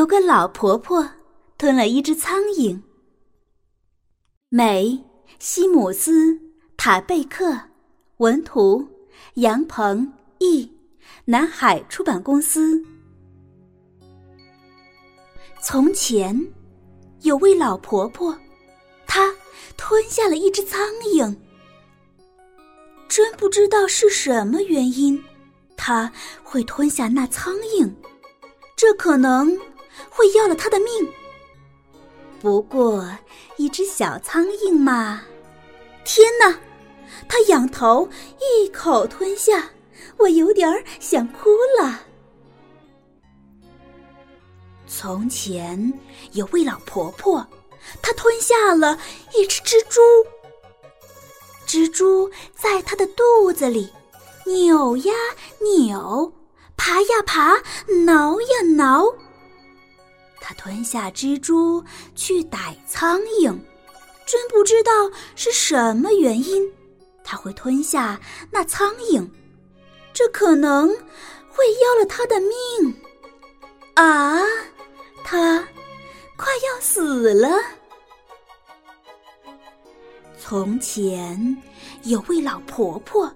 有个老婆婆吞了一只苍蝇。美，西姆斯，塔贝克，文图，杨鹏译，南海出版公司。从前，有位老婆婆，她吞下了一只苍蝇。真不知道是什么原因，她会吞下那苍蝇。这可能。会要了他的命。不过，一只小苍蝇嘛，天哪！他仰头一口吞下，我有点儿想哭了。从前有位老婆婆，她吞下了一只蜘蛛。蜘蛛在她的肚子里扭呀扭，爬呀爬，挠呀挠。他吞下蜘蛛去逮苍蝇，真不知道是什么原因，他会吞下那苍蝇，这可能会要了他的命。啊，他快要死了。从前有位老婆婆，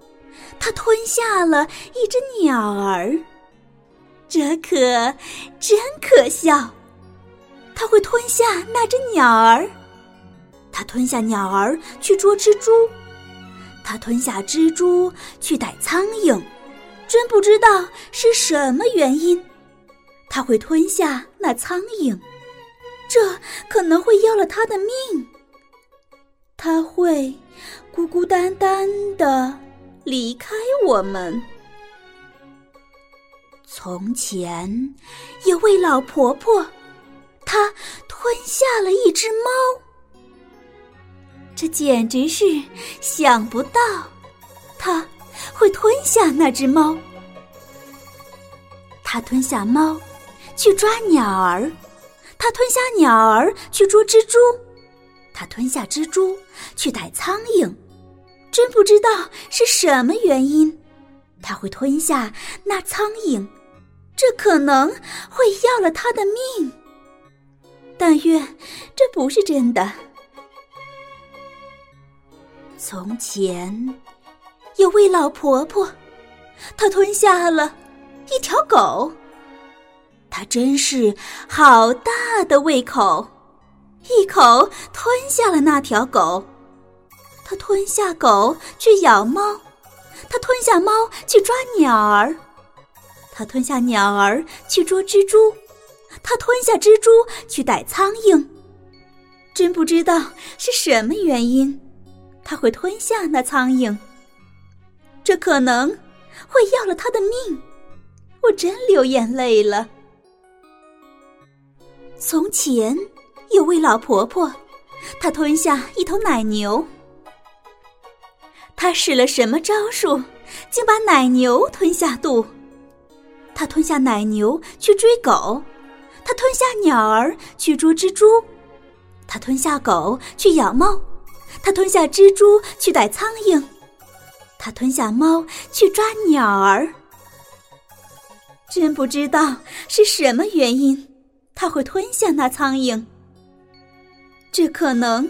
她吞下了一只鸟儿，这可真可笑。他会吞下那只鸟儿，他吞下鸟儿去捉蜘蛛，他吞下蜘蛛去逮苍蝇，真不知道是什么原因，他会吞下那苍蝇，这可能会要了他的命。他会孤孤单单的离开我们。从前有位老婆婆。他吞下了一只猫，这简直是想不到，他会吞下那只猫。他吞下猫去抓鸟儿，他吞下鸟儿去捉蜘蛛，他吞下蜘蛛去逮苍蝇。真不知道是什么原因，他会吞下那苍蝇，这可能会要了他的命。但愿这不是真的。从前有位老婆婆，她吞下了一条狗，她真是好大的胃口，一口吞下了那条狗。她吞下狗去咬猫，她吞下猫去抓鸟儿，她吞下鸟儿去捉蜘蛛。他吞下蜘蛛去逮苍蝇，真不知道是什么原因，他会吞下那苍蝇。这可能会要了他的命，我真流眼泪了。从前有位老婆婆，她吞下一头奶牛，她使了什么招数，竟把奶牛吞下肚？她吞下奶牛去追狗。他吞下鸟儿去捉蜘蛛，他吞下狗去咬猫，他吞下蜘蛛去逮苍蝇，他吞下猫去抓鸟儿。真不知道是什么原因，他会吞下那苍蝇。这可能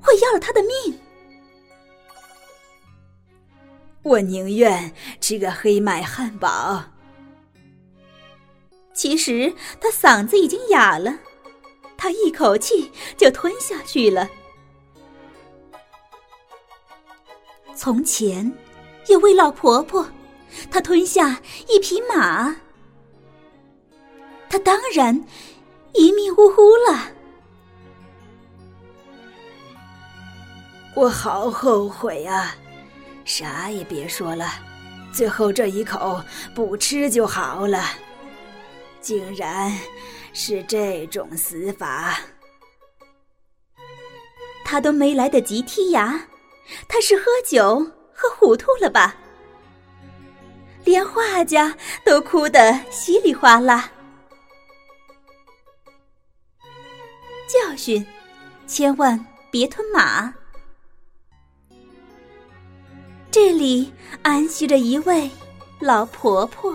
会要了他的命。我宁愿吃个黑麦汉堡。其实他嗓子已经哑了，他一口气就吞下去了。从前，有位老婆婆，她吞下一匹马，她当然一命呜呼了。我好后悔啊！啥也别说了，最后这一口不吃就好了。竟然是这种死法！他都没来得及剔牙，他是喝酒喝糊涂了吧？连画家都哭得稀里哗啦。教训：千万别吞马。这里安息着一位老婆婆。